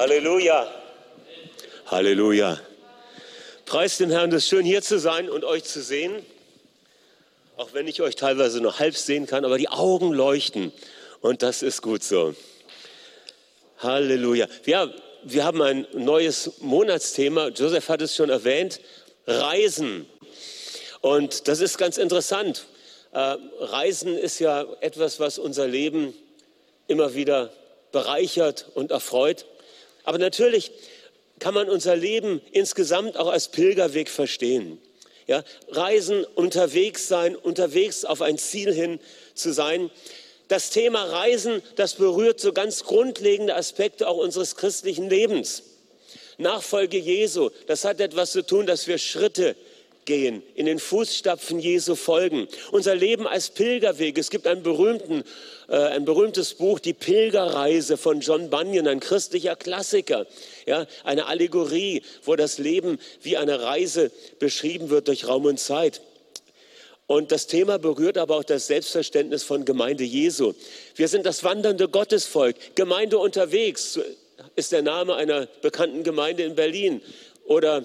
Halleluja. Halleluja. Preis den Herrn, es ist schön hier zu sein und euch zu sehen. Auch wenn ich euch teilweise nur halb sehen kann, aber die Augen leuchten und das ist gut so. Halleluja. Ja, wir haben ein neues Monatsthema. Joseph hat es schon erwähnt. Reisen. Und das ist ganz interessant. Äh, Reisen ist ja etwas, was unser Leben immer wieder bereichert und erfreut. Aber natürlich kann man unser Leben insgesamt auch als Pilgerweg verstehen. Ja, Reisen, unterwegs sein, unterwegs auf ein Ziel hin zu sein. Das Thema Reisen, das berührt so ganz grundlegende Aspekte auch unseres christlichen Lebens. Nachfolge Jesu, das hat etwas zu tun, dass wir Schritte gehen, in den Fußstapfen Jesu folgen. Unser Leben als Pilgerweg. Es gibt einen berühmten, äh, ein berühmtes Buch, Die Pilgerreise von John Bunyan, ein christlicher Klassiker. Ja, eine Allegorie, wo das Leben wie eine Reise beschrieben wird durch Raum und Zeit. Und das Thema berührt aber auch das Selbstverständnis von Gemeinde Jesu. Wir sind das wandernde Gottesvolk. Gemeinde unterwegs ist der Name einer bekannten Gemeinde in Berlin. Oder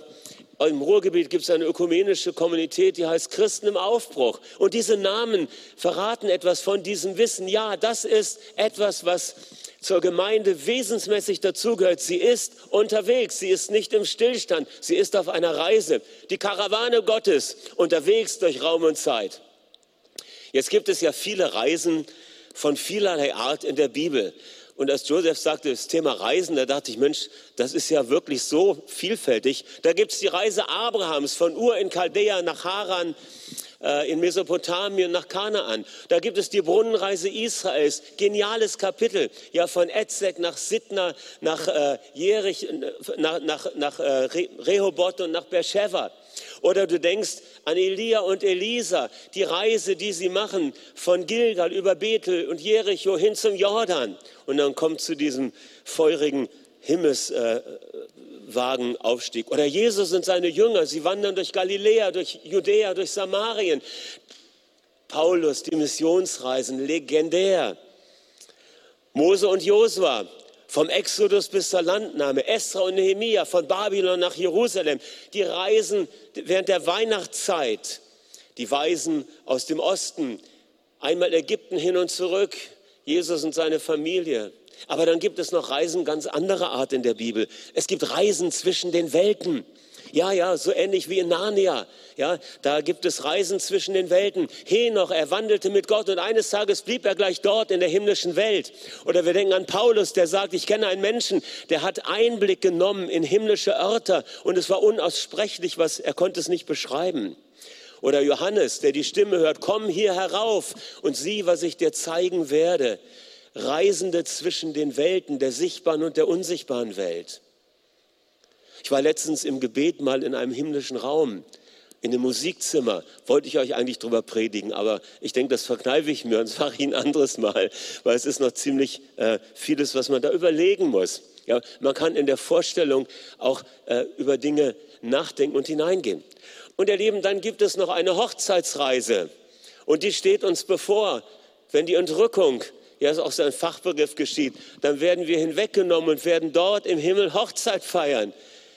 im Ruhrgebiet gibt es eine ökumenische Kommunität, die heißt Christen im Aufbruch. Und diese Namen verraten etwas von diesem Wissen. Ja, das ist etwas, was zur Gemeinde wesensmäßig dazugehört. Sie ist unterwegs, sie ist nicht im Stillstand, sie ist auf einer Reise. Die Karawane Gottes unterwegs durch Raum und Zeit. Jetzt gibt es ja viele Reisen von vielerlei Art in der Bibel. Und als Joseph sagte, das Thema Reisen, da dachte ich, Mensch, das ist ja wirklich so vielfältig. Da gibt es die Reise Abrahams von Ur in Chaldea nach Haran äh, in Mesopotamien nach Kanaan. Da gibt es die Brunnenreise Israels, geniales Kapitel, ja von Etzek nach Sidna, nach äh, Jerich, nach, nach, nach äh, Rehoboth und nach Beersheba. Oder du denkst an Elia und Elisa, die Reise, die sie machen von Gilgal über Bethel und Jericho hin zum Jordan. Und dann kommt zu diesem feurigen Himmelswagenaufstieg. Oder Jesus und seine Jünger, sie wandern durch Galiläa, durch Judäa, durch Samarien. Paulus, die Missionsreisen, legendär. Mose und Josua, vom Exodus bis zur Landnahme, Esra und Nehemia, von Babylon nach Jerusalem, die Reisen während der Weihnachtszeit, die Weisen aus dem Osten, einmal Ägypten hin und zurück, Jesus und seine Familie. Aber dann gibt es noch Reisen ganz anderer Art in der Bibel. Es gibt Reisen zwischen den Welten. Ja, ja, so ähnlich wie in Narnia. Ja, da gibt es Reisen zwischen den Welten. Henoch, er wandelte mit Gott und eines Tages blieb er gleich dort in der himmlischen Welt. Oder wir denken an Paulus, der sagt, ich kenne einen Menschen, der hat Einblick genommen in himmlische Örter und es war unaussprechlich, was er konnte es nicht beschreiben. Oder Johannes, der die Stimme hört, komm hier herauf und sieh, was ich dir zeigen werde. Reisende zwischen den Welten, der sichtbaren und der unsichtbaren Welt. Ich war letztens im Gebet mal in einem himmlischen Raum, in dem Musikzimmer. Wollte ich euch eigentlich drüber predigen, aber ich denke, das verkneife ich mir und sage ich ein anderes Mal, weil es ist noch ziemlich äh, vieles, was man da überlegen muss. Ja, man kann in der Vorstellung auch äh, über Dinge nachdenken und hineingehen. Und ihr Lieben, dann gibt es noch eine Hochzeitsreise und die steht uns bevor. Wenn die Entrückung ja, ist auch so ein Fachbegriff geschieht, dann werden wir hinweggenommen und werden dort im Himmel Hochzeit feiern.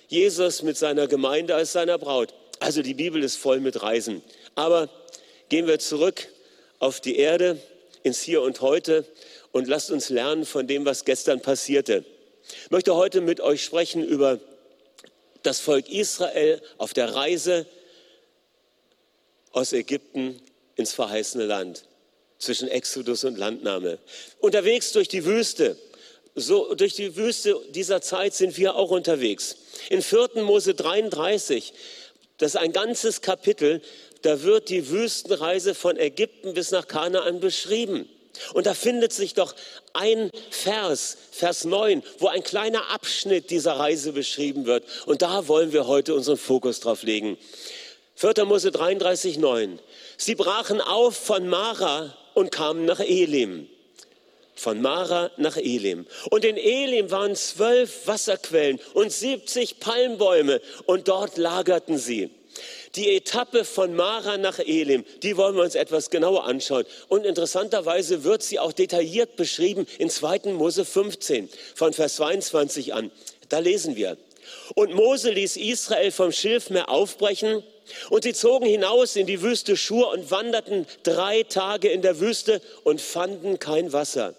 Jesus mit seiner Gemeinde als seiner Braut. Also die Bibel ist voll mit Reisen. Aber gehen wir zurück auf die Erde, ins Hier und Heute und lasst uns lernen von dem, was gestern passierte. Ich möchte heute mit euch sprechen über das Volk Israel auf der Reise aus Ägypten ins verheißene Land, zwischen Exodus und Landnahme. Unterwegs durch die Wüste, so durch die Wüste dieser Zeit sind wir auch unterwegs. In 4. Mose 33, das ist ein ganzes Kapitel, da wird die Wüstenreise von Ägypten bis nach Kanaan beschrieben. Und da findet sich doch ein Vers, Vers 9, wo ein kleiner Abschnitt dieser Reise beschrieben wird. Und da wollen wir heute unseren Fokus drauf legen. 4. Mose 33, 9. Sie brachen auf von Mara und kamen nach Elim von Mara nach Elim. Und in Elim waren zwölf Wasserquellen und 70 Palmbäume und dort lagerten sie. Die Etappe von Mara nach Elim, die wollen wir uns etwas genauer anschauen. Und interessanterweise wird sie auch detailliert beschrieben in 2. Mose 15 von Vers 22 an. Da lesen wir. Und Mose ließ Israel vom Schilfmeer aufbrechen und sie zogen hinaus in die Wüste Schur und wanderten drei Tage in der Wüste und fanden kein Wasser.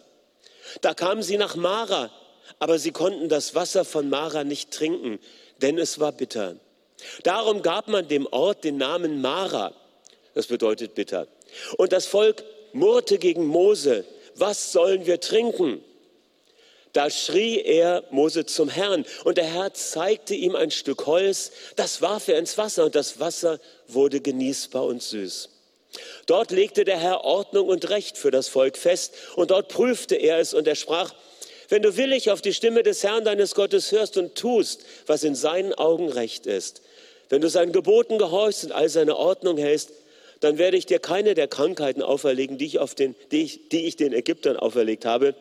Da kamen sie nach Mara, aber sie konnten das Wasser von Mara nicht trinken, denn es war bitter. Darum gab man dem Ort den Namen Mara, das bedeutet bitter. Und das Volk murrte gegen Mose, was sollen wir trinken? Da schrie er Mose zum Herrn und der Herr zeigte ihm ein Stück Holz, das warf er ins Wasser und das Wasser wurde genießbar und süß. Dort legte der Herr Ordnung und Recht für das Volk fest und dort prüfte er es und er sprach, wenn du willig auf die Stimme des Herrn deines Gottes hörst und tust, was in seinen Augen recht ist, wenn du seinen Geboten gehorchst und all seine Ordnung hältst, dann werde ich dir keine der Krankheiten auferlegen, die ich, auf den, die ich, die ich den Ägyptern auferlegt habe,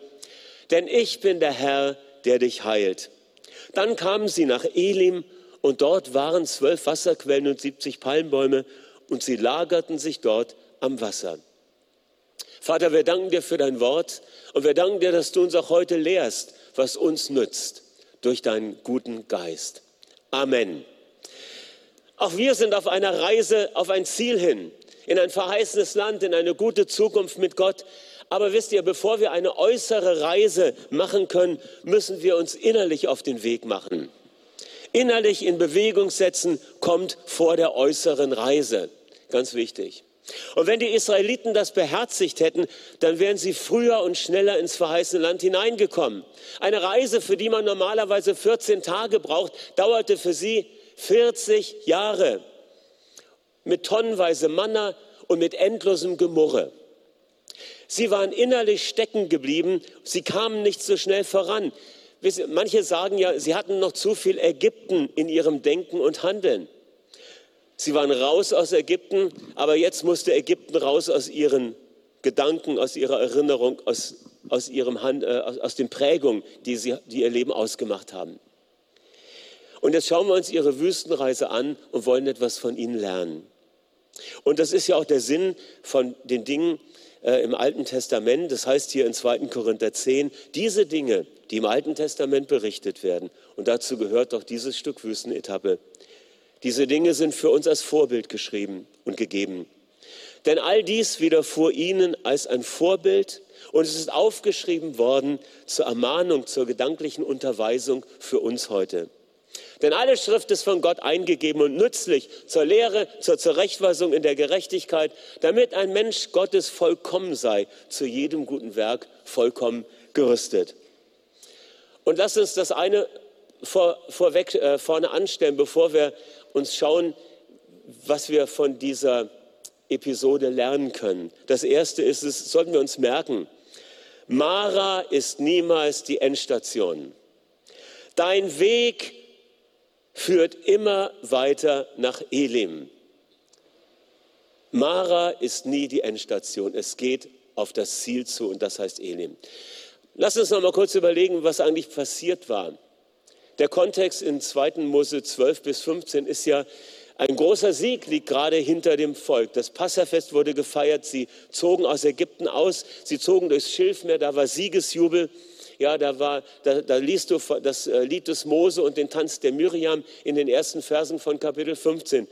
denn ich bin der Herr, der dich heilt. Dann kamen sie nach Elim und dort waren zwölf Wasserquellen und siebzig Palmbäume und sie lagerten sich dort am Wasser. Vater, wir danken dir für dein Wort und wir danken dir, dass du uns auch heute lehrst, was uns nützt durch deinen guten Geist. Amen. Auch wir sind auf einer Reise auf ein Ziel hin, in ein verheißenes Land, in eine gute Zukunft mit Gott. Aber wisst ihr, bevor wir eine äußere Reise machen können, müssen wir uns innerlich auf den Weg machen. Innerlich in Bewegung setzen kommt vor der äußeren Reise. Ganz wichtig. Und wenn die Israeliten das beherzigt hätten, dann wären sie früher und schneller ins verheißene Land hineingekommen. Eine Reise, für die man normalerweise 14 Tage braucht, dauerte für sie 40 Jahre mit tonnenweise Manna und mit endlosem Gemurre. Sie waren innerlich stecken geblieben, sie kamen nicht so schnell voran. Manche sagen ja, sie hatten noch zu viel Ägypten in ihrem Denken und Handeln. Sie waren raus aus Ägypten, aber jetzt musste Ägypten raus aus ihren Gedanken, aus ihrer Erinnerung, aus, aus, ihrem Hand, äh, aus, aus den Prägungen, die, sie, die ihr Leben ausgemacht haben. Und jetzt schauen wir uns ihre Wüstenreise an und wollen etwas von ihnen lernen. Und das ist ja auch der Sinn von den Dingen, äh, im Alten Testament, das heißt hier in 2. Korinther 10, diese Dinge, die im Alten Testament berichtet werden, und dazu gehört doch dieses Stück Wüstenetappe, diese Dinge sind für uns als Vorbild geschrieben und gegeben. Denn all dies widerfuhr ihnen als ein Vorbild und es ist aufgeschrieben worden zur Ermahnung, zur gedanklichen Unterweisung für uns heute. Denn alle Schrift ist von Gott eingegeben und nützlich zur Lehre, zur Zurechtweisung in der Gerechtigkeit, damit ein Mensch Gottes vollkommen sei, zu jedem guten Werk vollkommen gerüstet. Und lass uns das eine vor, vorweg äh, vorne anstellen, bevor wir uns schauen, was wir von dieser Episode lernen können. Das erste ist es, sollten wir uns merken, Mara ist niemals die Endstation. Dein Weg führt immer weiter nach Elim. Mara ist nie die Endstation. Es geht auf das Ziel zu und das heißt Elim. Lass uns noch mal kurz überlegen, was eigentlich passiert war. Der Kontext in 2. Mose 12 bis 15 ist ja, ein großer Sieg liegt gerade hinter dem Volk. Das Passafest wurde gefeiert. Sie zogen aus Ägypten aus. Sie zogen durchs Schilfmeer. Da war Siegesjubel. Ja, da, war, da, da liest du das äh, Lied des Mose und den Tanz der Miriam in den ersten Versen von Kapitel 15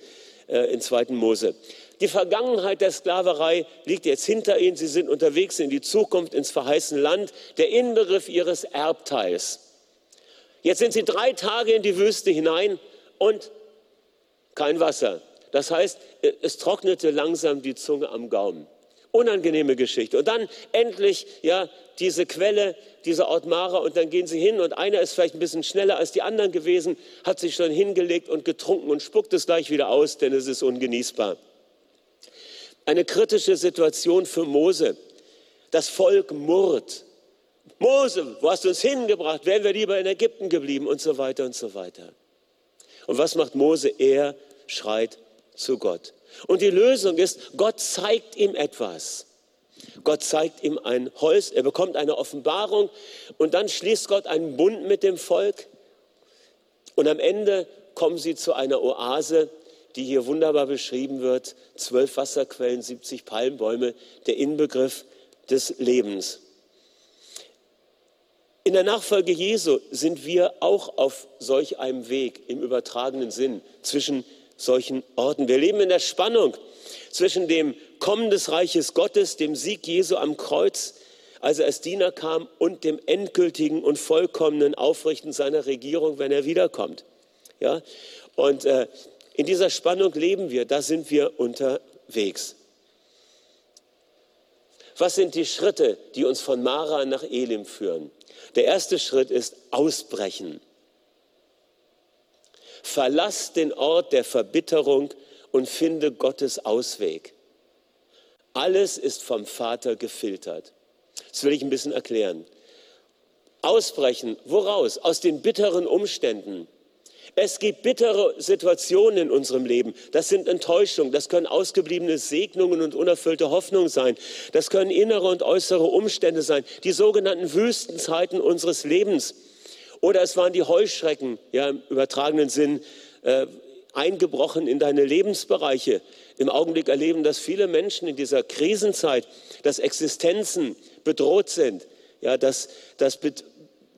äh, in 2. Mose. Die Vergangenheit der Sklaverei liegt jetzt hinter ihnen. Sie sind unterwegs in die Zukunft, ins verheißene Land, der Inbegriff ihres Erbteils. Jetzt sind sie drei Tage in die Wüste hinein und kein Wasser. Das heißt, es trocknete langsam die Zunge am Gaumen. Unangenehme Geschichte. Und dann endlich, ja, diese Quelle, dieser Ort Mara, und dann gehen sie hin und einer ist vielleicht ein bisschen schneller als die anderen gewesen, hat sich schon hingelegt und getrunken und spuckt es gleich wieder aus, denn es ist ungenießbar. Eine kritische Situation für Mose. Das Volk murrt. Mose, wo hast du uns hingebracht? Wären wir lieber in Ägypten geblieben und so weiter und so weiter. Und was macht Mose? Er schreit zu Gott. Und die Lösung ist, Gott zeigt ihm etwas. Gott zeigt ihm ein Holz, er bekommt eine Offenbarung und dann schließt Gott einen Bund mit dem Volk. Und am Ende kommen sie zu einer Oase, die hier wunderbar beschrieben wird. Zwölf Wasserquellen, 70 Palmbäume, der Inbegriff des Lebens. In der Nachfolge Jesu sind wir auch auf solch einem Weg im übertragenen Sinn zwischen solchen Orten. Wir leben in der Spannung zwischen dem Kommen des Reiches Gottes, dem Sieg Jesu am Kreuz, als er als Diener kam, und dem endgültigen und vollkommenen Aufrichten seiner Regierung, wenn er wiederkommt. Ja? Und äh, in dieser Spannung leben wir, da sind wir unterwegs. Was sind die Schritte, die uns von Mara nach Elim führen? Der erste Schritt ist Ausbrechen. Verlass den Ort der Verbitterung und finde Gottes Ausweg. Alles ist vom Vater gefiltert. Das will ich ein bisschen erklären. Ausbrechen, woraus? Aus den bitteren Umständen. Es gibt bittere Situationen in unserem Leben. Das sind Enttäuschungen, das können ausgebliebene Segnungen und unerfüllte Hoffnungen sein. Das können innere und äußere Umstände sein, die sogenannten Wüstenzeiten unseres Lebens. Oder es waren die Heuschrecken, ja, im übertragenen Sinn, äh, eingebrochen in deine Lebensbereiche. Im Augenblick erleben das viele Menschen in dieser Krisenzeit, dass Existenzen bedroht sind, ja, dass, dass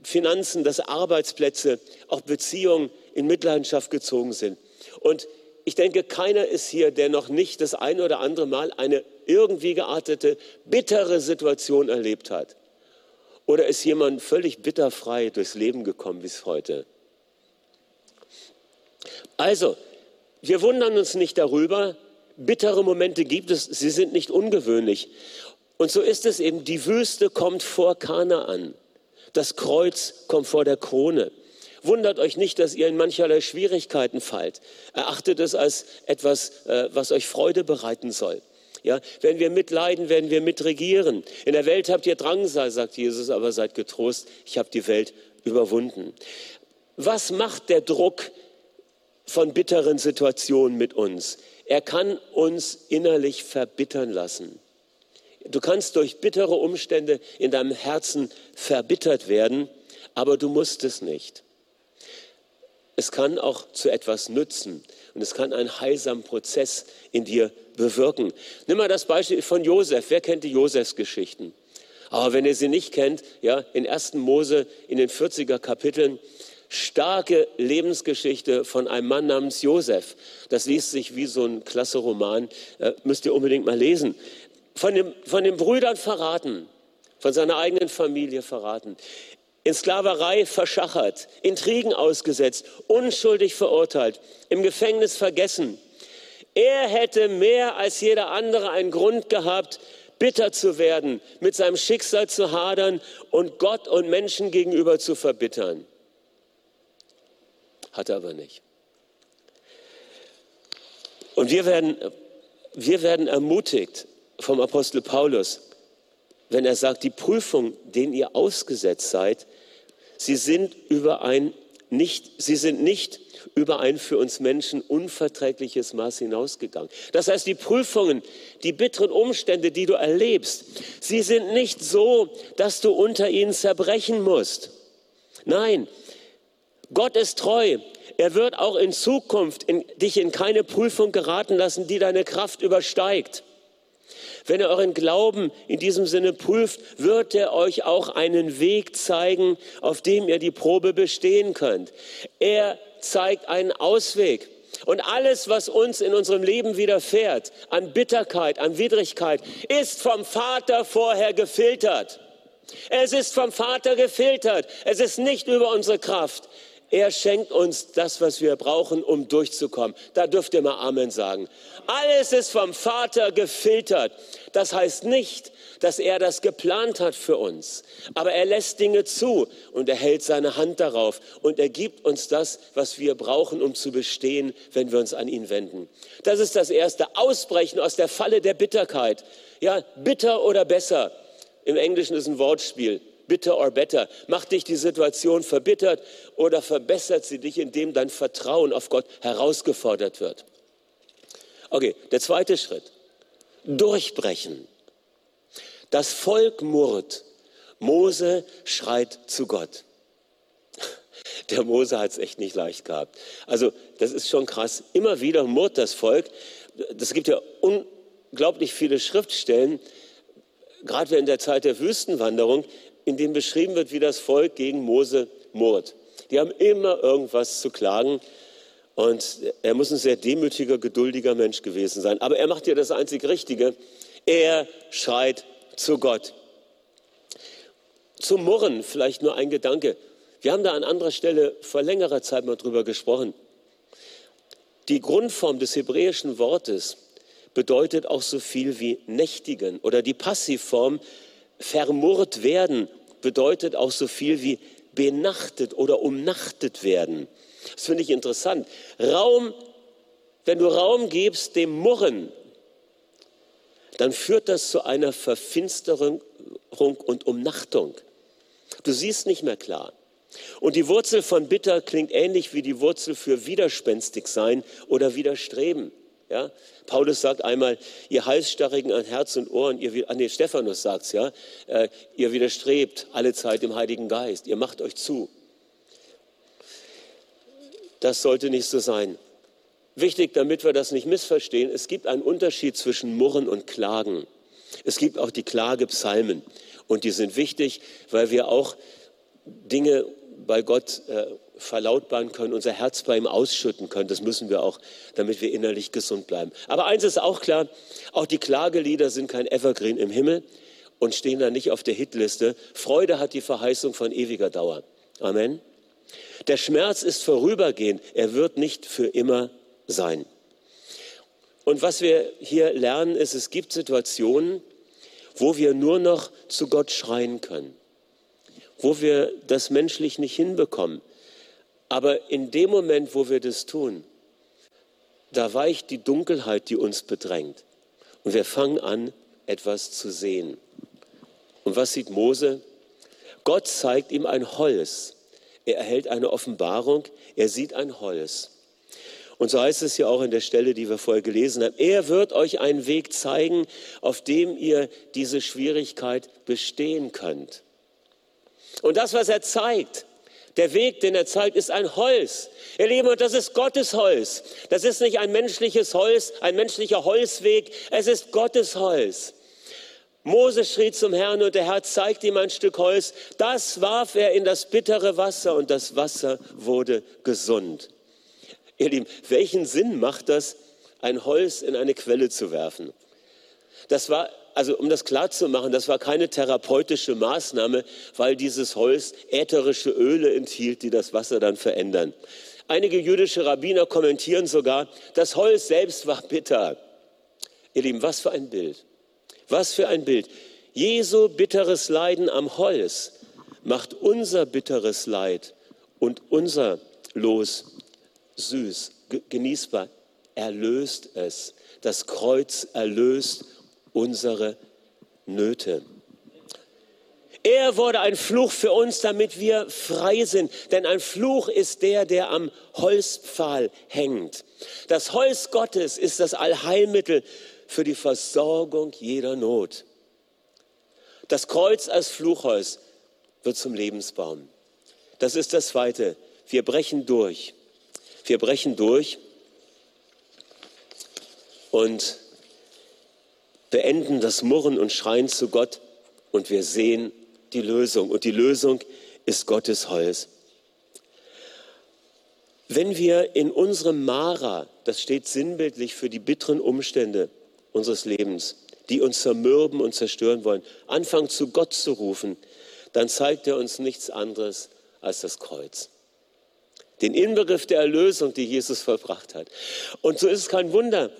Finanzen, dass Arbeitsplätze, auch Beziehungen in Mitleidenschaft gezogen sind. Und ich denke, keiner ist hier, der noch nicht das ein oder andere Mal eine irgendwie geartete, bittere Situation erlebt hat. Oder ist jemand völlig bitterfrei durchs Leben gekommen bis heute? Also, wir wundern uns nicht darüber. Bittere Momente gibt es, sie sind nicht ungewöhnlich. Und so ist es eben, die Wüste kommt vor Kana an. Das Kreuz kommt vor der Krone. Wundert euch nicht, dass ihr in mancherlei Schwierigkeiten fallt. Erachtet es als etwas, äh, was euch Freude bereiten soll. Ja, wenn wir mitleiden, werden wir mitregieren. In der Welt habt ihr Drangsal, sagt Jesus, aber seid getrost, ich habe die Welt überwunden. Was macht der Druck von bitteren Situationen mit uns? Er kann uns innerlich verbittern lassen. Du kannst durch bittere Umstände in deinem Herzen verbittert werden, aber du musst es nicht es kann auch zu etwas nützen und es kann einen heilsamen Prozess in dir bewirken. Nimm mal das Beispiel von Josef. Wer kennt die Josefs Geschichten? Aber wenn ihr sie nicht kennt, ja, in 1. Mose in den 40er Kapiteln, starke Lebensgeschichte von einem Mann namens Josef. Das liest sich wie so ein klasse Roman, äh, müsst ihr unbedingt mal lesen. Von, dem, von den Brüdern verraten, von seiner eigenen Familie verraten in Sklaverei verschachert, Intrigen ausgesetzt, unschuldig verurteilt, im Gefängnis vergessen. Er hätte mehr als jeder andere einen Grund gehabt, bitter zu werden, mit seinem Schicksal zu hadern und Gott und Menschen gegenüber zu verbittern. Hat er aber nicht. Und wir werden, wir werden ermutigt vom Apostel Paulus, wenn er sagt, die Prüfung, denen ihr ausgesetzt seid, sie sind über ein nicht, sie sind nicht über ein für uns Menschen unverträgliches Maß hinausgegangen. Das heißt, die Prüfungen, die bitteren Umstände, die du erlebst, sie sind nicht so, dass du unter ihnen zerbrechen musst. Nein, Gott ist treu. Er wird auch in Zukunft in, dich in keine Prüfung geraten lassen, die deine Kraft übersteigt. Wenn er euren Glauben in diesem Sinne prüft, wird er euch auch einen Weg zeigen, auf dem ihr die Probe bestehen könnt. Er zeigt einen Ausweg. Und alles, was uns in unserem Leben widerfährt, an Bitterkeit, an Widrigkeit, ist vom Vater vorher gefiltert. Es ist vom Vater gefiltert. Es ist nicht über unsere Kraft. Er schenkt uns das, was wir brauchen, um durchzukommen. Da dürft ihr mal Amen sagen. Alles ist vom Vater gefiltert. Das heißt nicht, dass er das geplant hat für uns. Aber er lässt Dinge zu und er hält seine Hand darauf und er gibt uns das, was wir brauchen, um zu bestehen, wenn wir uns an ihn wenden. Das ist das erste. Ausbrechen aus der Falle der Bitterkeit. Ja, bitter oder besser. Im Englischen ist ein Wortspiel bitter or better? Macht dich die Situation verbittert oder verbessert sie dich, indem dein Vertrauen auf Gott herausgefordert wird? Okay, der zweite Schritt. Durchbrechen. Das Volk murrt. Mose schreit zu Gott. der Mose hat es echt nicht leicht gehabt. Also das ist schon krass. Immer wieder murrt das Volk. Es gibt ja unglaublich viele Schriftstellen, gerade in der Zeit der Wüstenwanderung, in denen beschrieben wird, wie das Volk gegen Mose murrt. Die haben immer irgendwas zu klagen. Und er muss ein sehr demütiger, geduldiger Mensch gewesen sein. Aber er macht ja das einzig Richtige. Er schreit zu Gott. Zum Murren vielleicht nur ein Gedanke. Wir haben da an anderer Stelle vor längerer Zeit mal drüber gesprochen. Die Grundform des hebräischen Wortes bedeutet auch so viel wie nächtigen oder die Passivform vermurrt werden bedeutet auch so viel wie benachtet oder umnachtet werden. Das finde ich interessant. Raum, wenn du Raum gibst dem Murren, dann führt das zu einer Verfinsterung und Umnachtung. Du siehst nicht mehr klar. Und die Wurzel von bitter klingt ähnlich wie die Wurzel für widerspenstig sein oder widerstreben. Ja? Paulus sagt einmal, ihr Halsstarrigen an Herz und Ohren, ihr, ah, nee, Stephanus sagt's, ja, äh, ihr widerstrebt alle Zeit dem Heiligen Geist, ihr macht euch zu. Das sollte nicht so sein. Wichtig, damit wir das nicht missverstehen, es gibt einen Unterschied zwischen Murren und Klagen. Es gibt auch die Klagepsalmen und die sind wichtig, weil wir auch Dinge bei Gott äh, verlautbaren können, unser Herz bei ihm ausschütten können. Das müssen wir auch, damit wir innerlich gesund bleiben. Aber eins ist auch klar, auch die Klagelieder sind kein Evergreen im Himmel und stehen da nicht auf der Hitliste. Freude hat die Verheißung von ewiger Dauer. Amen. Der Schmerz ist vorübergehend, er wird nicht für immer sein. Und was wir hier lernen, ist, es gibt Situationen, wo wir nur noch zu Gott schreien können wo wir das menschlich nicht hinbekommen. Aber in dem Moment, wo wir das tun, da weicht die Dunkelheit, die uns bedrängt. Und wir fangen an, etwas zu sehen. Und was sieht Mose? Gott zeigt ihm ein Holz. Er erhält eine Offenbarung. Er sieht ein Holz. Und so heißt es ja auch in der Stelle, die wir vorher gelesen haben. Er wird euch einen Weg zeigen, auf dem ihr diese Schwierigkeit bestehen könnt. Und das, was er zeigt, der Weg, den er zeigt, ist ein Holz. Ihr Lieben, und das ist Gottes Holz. Das ist nicht ein menschliches Holz, ein menschlicher Holzweg. Es ist Gottes Holz. Mose schrie zum Herrn und der Herr zeigte ihm ein Stück Holz. Das warf er in das bittere Wasser und das Wasser wurde gesund. Ihr Lieben, welchen Sinn macht das, ein Holz in eine Quelle zu werfen? Das war also um das klar zu machen, das war keine therapeutische Maßnahme, weil dieses Holz ätherische Öle enthielt, die das Wasser dann verändern. Einige jüdische Rabbiner kommentieren sogar, das Holz selbst war bitter. Ihr Lieben, was für ein Bild. Was für ein Bild. Jesu bitteres Leiden am Holz macht unser bitteres Leid und unser Los süß, genießbar, erlöst es. Das Kreuz erlöst unsere Nöte. Er wurde ein Fluch für uns, damit wir frei sind. Denn ein Fluch ist der, der am Holzpfahl hängt. Das Holz Gottes ist das Allheilmittel für die Versorgung jeder Not. Das Kreuz als Fluchholz wird zum Lebensbaum. Das ist das Zweite. Wir brechen durch. Wir brechen durch und beenden das Murren und Schreien zu Gott und wir sehen die Lösung. Und die Lösung ist Gottes Holz. Wenn wir in unserem Mara, das steht sinnbildlich für die bitteren Umstände unseres Lebens, die uns zermürben und zerstören wollen, anfangen zu Gott zu rufen, dann zeigt er uns nichts anderes als das Kreuz. Den Inbegriff der Erlösung, die Jesus vollbracht hat. Und so ist es kein Wunder,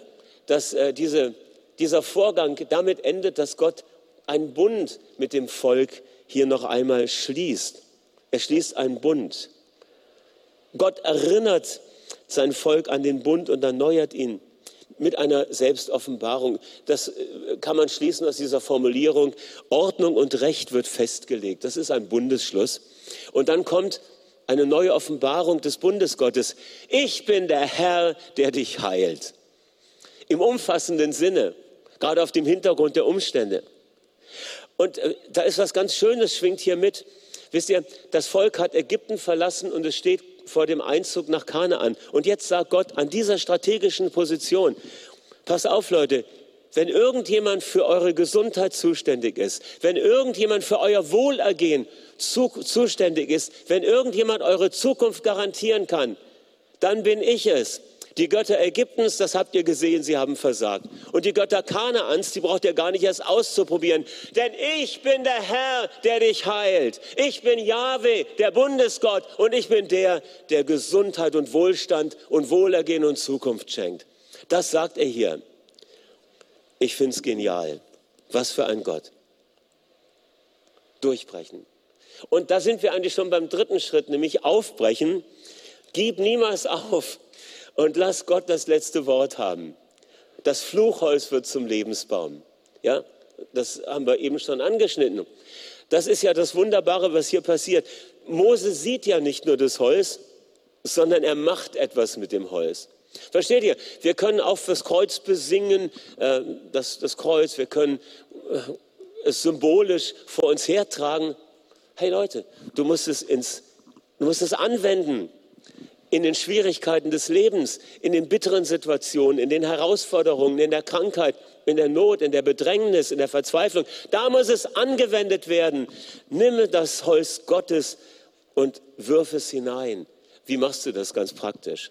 dass äh, diese dieser Vorgang damit endet, dass Gott einen Bund mit dem Volk hier noch einmal schließt. Er schließt einen Bund. Gott erinnert sein Volk an den Bund und erneuert ihn mit einer Selbstoffenbarung. Das äh, kann man schließen aus dieser Formulierung. Ordnung und Recht wird festgelegt. Das ist ein Bundesschluss. Und dann kommt eine neue Offenbarung des Bundesgottes. Ich bin der Herr, der dich heilt. Im umfassenden Sinne gerade auf dem Hintergrund der Umstände. Und äh, da ist was ganz Schönes, schwingt hier mit. Wisst ihr, das Volk hat Ägypten verlassen und es steht vor dem Einzug nach Kanaan. Und jetzt sagt Gott an dieser strategischen Position, pass auf Leute, wenn irgendjemand für eure Gesundheit zuständig ist, wenn irgendjemand für euer Wohlergehen zu, zuständig ist, wenn irgendjemand eure Zukunft garantieren kann, dann bin ich es. Die Götter Ägyptens, das habt ihr gesehen, sie haben versagt. Und die Götter Kanaans, die braucht ihr gar nicht erst auszuprobieren. Denn ich bin der Herr, der dich heilt. Ich bin Yahweh, der Bundesgott. Und ich bin der, der Gesundheit und Wohlstand und Wohlergehen und Zukunft schenkt. Das sagt er hier. Ich finde es genial. Was für ein Gott. Durchbrechen. Und da sind wir eigentlich schon beim dritten Schritt, nämlich aufbrechen. Gib niemals auf und lass Gott das letzte Wort haben. Das Fluchholz wird zum Lebensbaum. Ja, das haben wir eben schon angeschnitten. Das ist ja das Wunderbare, was hier passiert. Mose sieht ja nicht nur das Holz, sondern er macht etwas mit dem Holz. Versteht ihr? Wir können auch das Kreuz besingen, äh, das, das Kreuz, wir können äh, es symbolisch vor uns hertragen. Hey Leute, du musst es, ins, du musst es anwenden in den Schwierigkeiten des Lebens, in den bitteren Situationen, in den Herausforderungen, in der Krankheit, in der Not, in der Bedrängnis, in der Verzweiflung. Da muss es angewendet werden. Nimm das Holz Gottes und wirf es hinein. Wie machst du das ganz praktisch?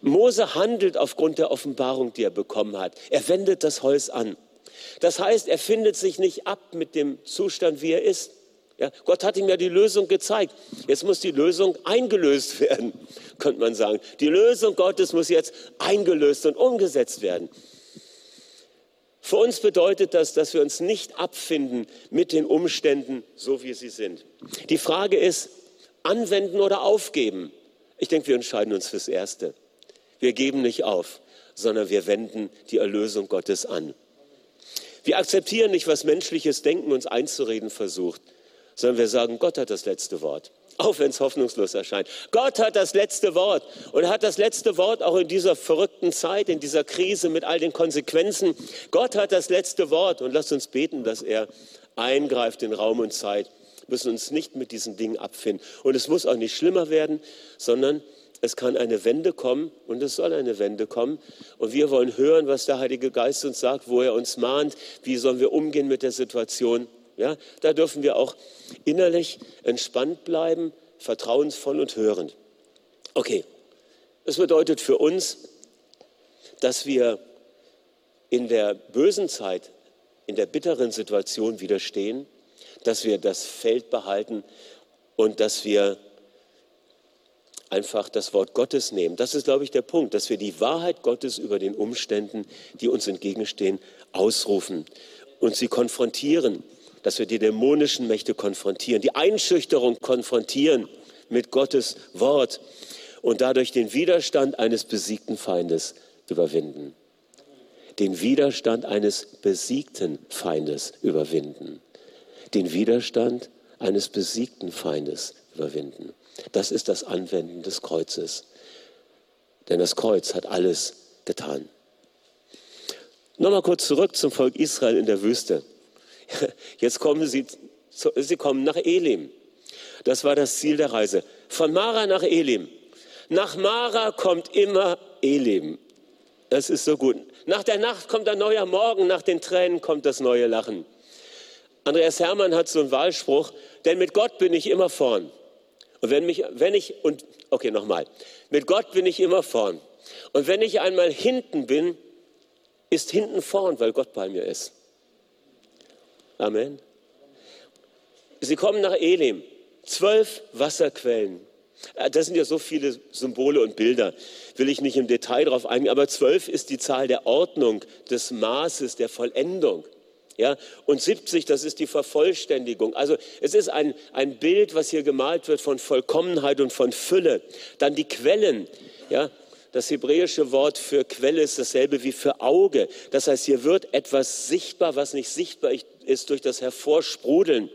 Mose handelt aufgrund der Offenbarung, die er bekommen hat. Er wendet das Holz an. Das heißt, er findet sich nicht ab mit dem Zustand, wie er ist. Ja, Gott hat ihm ja die Lösung gezeigt. Jetzt muss die Lösung eingelöst werden, könnte man sagen. Die Lösung Gottes muss jetzt eingelöst und umgesetzt werden. Für uns bedeutet das, dass wir uns nicht abfinden mit den Umständen, so wie sie sind. Die Frage ist, anwenden oder aufgeben? Ich denke, wir entscheiden uns fürs Erste. Wir geben nicht auf, sondern wir wenden die Erlösung Gottes an. Wir akzeptieren nicht, was menschliches Denken uns einzureden versucht, sondern wir sagen, Gott hat das letzte Wort. Auch wenn es hoffnungslos erscheint. Gott hat das letzte Wort und hat das letzte Wort auch in dieser verrückten Zeit, in dieser Krise mit all den Konsequenzen. Gott hat das letzte Wort und lasst uns beten, dass er eingreift in Raum und Zeit. Wir müssen uns nicht mit diesen Dingen abfinden. Und es muss auch nicht schlimmer werden, sondern es kann eine Wende kommen und es soll eine Wende kommen. Und wir wollen hören, was der Heilige Geist uns sagt, wo er uns mahnt, wie sollen wir umgehen mit der Situation. Ja, da dürfen wir auch innerlich entspannt bleiben, vertrauensvoll und hörend. Okay, das bedeutet für uns, dass wir in der bösen Zeit, in der bitteren Situation widerstehen, dass wir das Feld behalten und dass wir einfach das Wort Gottes nehmen. Das ist, glaube ich, der Punkt, dass wir die Wahrheit Gottes über den Umständen, die uns entgegenstehen, ausrufen und sie konfrontieren, dass wir die dämonischen Mächte konfrontieren, die Einschüchterung konfrontieren mit Gottes Wort und dadurch den Widerstand eines besiegten Feindes überwinden. Den Widerstand eines besiegten Feindes überwinden. Den Widerstand eines besiegten Feindes überwinden. Das ist das Anwenden des Kreuzes. Denn das Kreuz hat alles getan. Nochmal kurz zurück zum Volk Israel in der Wüste. Jetzt kommen sie, sie kommen nach Elim. Das war das Ziel der Reise. Von Mara nach Elim. Nach Mara kommt immer Elim. Das ist so gut. Nach der Nacht kommt ein neuer Morgen, nach den Tränen kommt das neue Lachen. Andreas Hermann hat so einen Wahlspruch, denn mit Gott bin ich immer vorn. Und wenn, mich, wenn ich, und okay, nochmal, mit Gott bin ich immer vorn. Und wenn ich einmal hinten bin, ist hinten vorn, weil Gott bei mir ist. Amen. Sie kommen nach Elim, zwölf Wasserquellen. Äh, das sind ja so viele Symbole und Bilder, will ich nicht im Detail darauf eingehen, aber zwölf ist die Zahl der Ordnung, des Maßes, der Vollendung. Ja, und 70, das ist die Vervollständigung. Also es ist ein, ein Bild, was hier gemalt wird von Vollkommenheit und von Fülle. Dann die Quellen. Ja, das hebräische Wort für Quelle ist dasselbe wie für Auge. Das heißt, hier wird etwas sichtbar, was nicht sichtbar ist durch das Hervorsprudeln.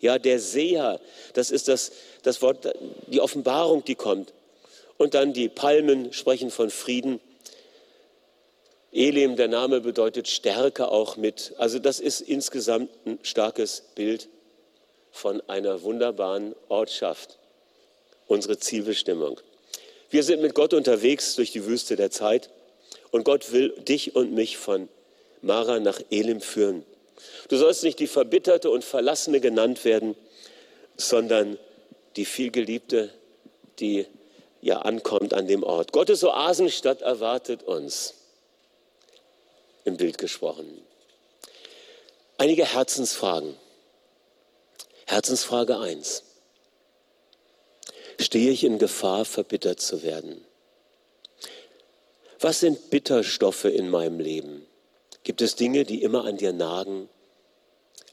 Ja, der Seher, das ist das, das Wort, die Offenbarung, die kommt. Und dann die Palmen sprechen von Frieden Elim, der Name bedeutet Stärke auch mit. Also das ist insgesamt ein starkes Bild. von einer wunderbaren Ortschaft, unsere Zielbestimmung. Wir sind mit Gott unterwegs durch die Wüste der Zeit und Gott will dich und mich von Mara nach Elim führen. Du sollst nicht die Verbitterte und Verlassene genannt werden, sondern die vielgeliebte, die ja ankommt an dem Ort. Gottes Oasenstadt erwartet uns, im Bild gesprochen. Einige Herzensfragen. Herzensfrage 1. Stehe ich in Gefahr, verbittert zu werden? Was sind Bitterstoffe in meinem Leben? Gibt es Dinge, die immer an dir nagen?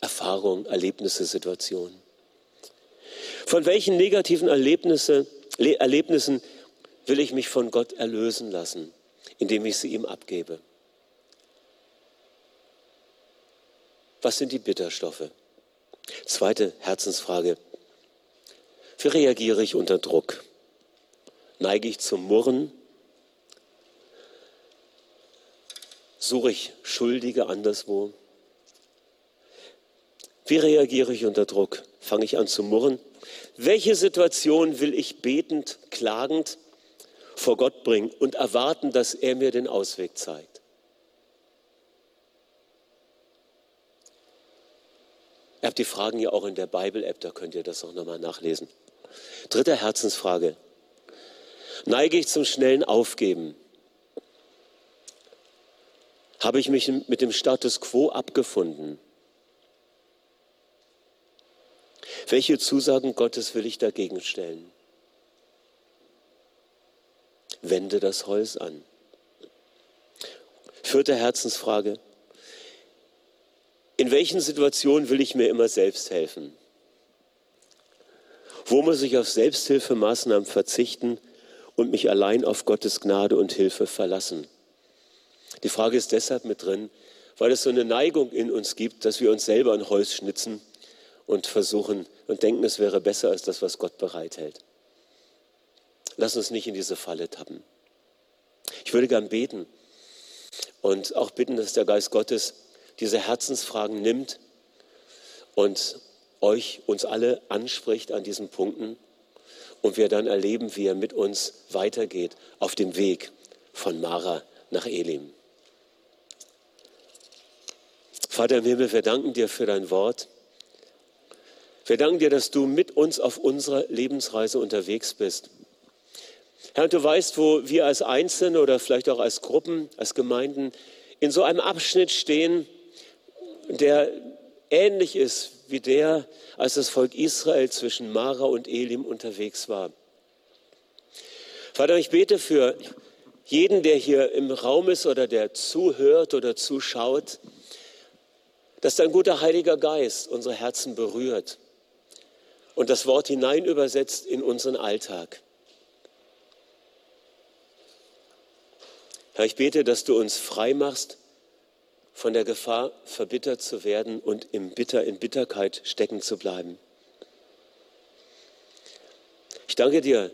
Erfahrungen, Erlebnisse, Situationen? Von welchen negativen Erlebnisse, Erlebnissen will ich mich von Gott erlösen lassen, indem ich sie ihm abgebe? Was sind die Bitterstoffe? Zweite Herzensfrage. Wie reagiere ich unter Druck? Neige ich zum Murren? Suche ich Schuldige anderswo? Wie reagiere ich unter Druck? Fange ich an zu murren? Welche Situation will ich betend, klagend vor Gott bringen und erwarten, dass er mir den Ausweg zeigt? Ihr habt die Fragen ja auch in der Bible-App, da könnt ihr das auch nochmal nachlesen. Dritte Herzensfrage. Neige ich zum schnellen Aufgeben? Habe ich mich mit dem Status quo abgefunden? Welche Zusagen Gottes will ich dagegen stellen? Wende das Holz an. Vierte Herzensfrage. In welchen Situationen will ich mir immer selbst helfen? Wo muss ich auf Selbsthilfemaßnahmen verzichten und mich allein auf Gottes Gnade und Hilfe verlassen? Die Frage ist deshalb mit drin, weil es so eine Neigung in uns gibt, dass wir uns selber ein Holz schnitzen und versuchen und denken, es wäre besser als das, was Gott bereithält. Lass uns nicht in diese Falle tappen. Ich würde gern beten und auch bitten, dass der Geist Gottes diese Herzensfragen nimmt und euch, uns alle anspricht an diesen Punkten und wir dann erleben, wie er mit uns weitergeht auf dem Weg von Mara nach Elim. Vater im Himmel, wir danken dir für dein Wort. Wir danken dir, dass du mit uns auf unserer Lebensreise unterwegs bist. Herr, du weißt, wo wir als Einzelne oder vielleicht auch als Gruppen, als Gemeinden in so einem Abschnitt stehen, der ähnlich ist wie der, als das Volk Israel zwischen Mara und Elim unterwegs war. Vater, ich bete für jeden, der hier im Raum ist oder der zuhört oder zuschaut, dass dein guter Heiliger Geist unsere Herzen berührt und das Wort hinein übersetzt in unseren Alltag. Herr, ich bete, dass du uns frei machst von der Gefahr, verbittert zu werden und im Bitter, in Bitterkeit stecken zu bleiben. Ich danke dir,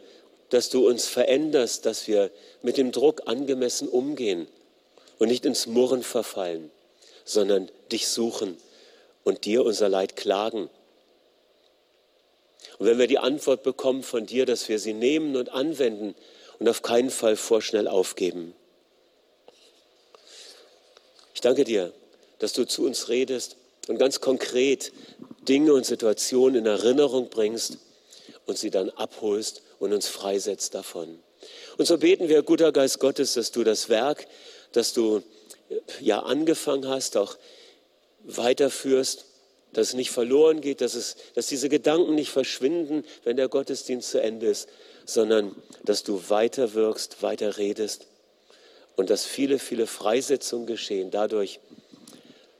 dass du uns veränderst, dass wir mit dem Druck angemessen umgehen und nicht ins Murren verfallen, sondern dich suchen und dir unser Leid klagen. Und wenn wir die Antwort bekommen von dir, dass wir sie nehmen und anwenden und auf keinen Fall vorschnell aufgeben. Ich danke dir, dass du zu uns redest und ganz konkret Dinge und Situationen in Erinnerung bringst und sie dann abholst und uns freisetzt davon. Und so beten wir, guter Geist Gottes, dass du das Werk, das du ja angefangen hast, auch weiterführst, dass es nicht verloren geht, dass, es, dass diese Gedanken nicht verschwinden, wenn der Gottesdienst zu Ende ist, sondern dass du weiter wirkst, weiter redest und dass viele, viele Freisetzungen geschehen dadurch,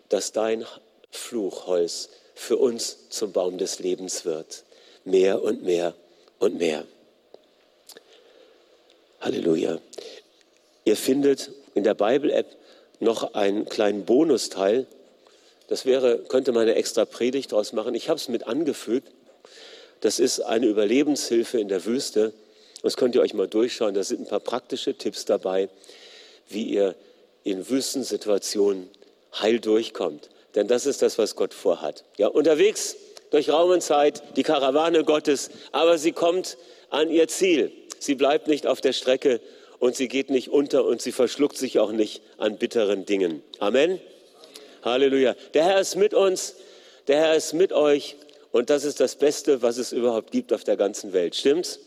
dass dein Fluchholz für uns zum Baum des Lebens wird. Mehr und mehr und mehr. Halleluja. Ihr findet in der Bible-App noch einen kleinen Bonusteil. Das wäre, könnte man eine extra Predigt daraus machen. Ich habe es mit angefügt. Das ist eine Überlebenshilfe in der Wüste. Das könnt ihr euch mal durchschauen. Da sind ein paar praktische Tipps dabei, wie ihr in Wüstensituationen heil durchkommt. Denn das ist das, was Gott vorhat. Ja, unterwegs durch Raum und Zeit, die Karawane Gottes, aber sie kommt an ihr Ziel. Sie bleibt nicht auf der Strecke und sie geht nicht unter und sie verschluckt sich auch nicht an bitteren Dingen. Amen. Halleluja. Der Herr ist mit uns, der Herr ist mit euch und das ist das Beste, was es überhaupt gibt auf der ganzen Welt. Stimmt's?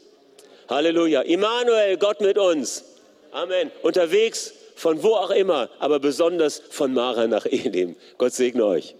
Halleluja. Immanuel, Gott mit uns. Amen. Unterwegs von wo auch immer, aber besonders von Mara nach Elim. Gott segne euch.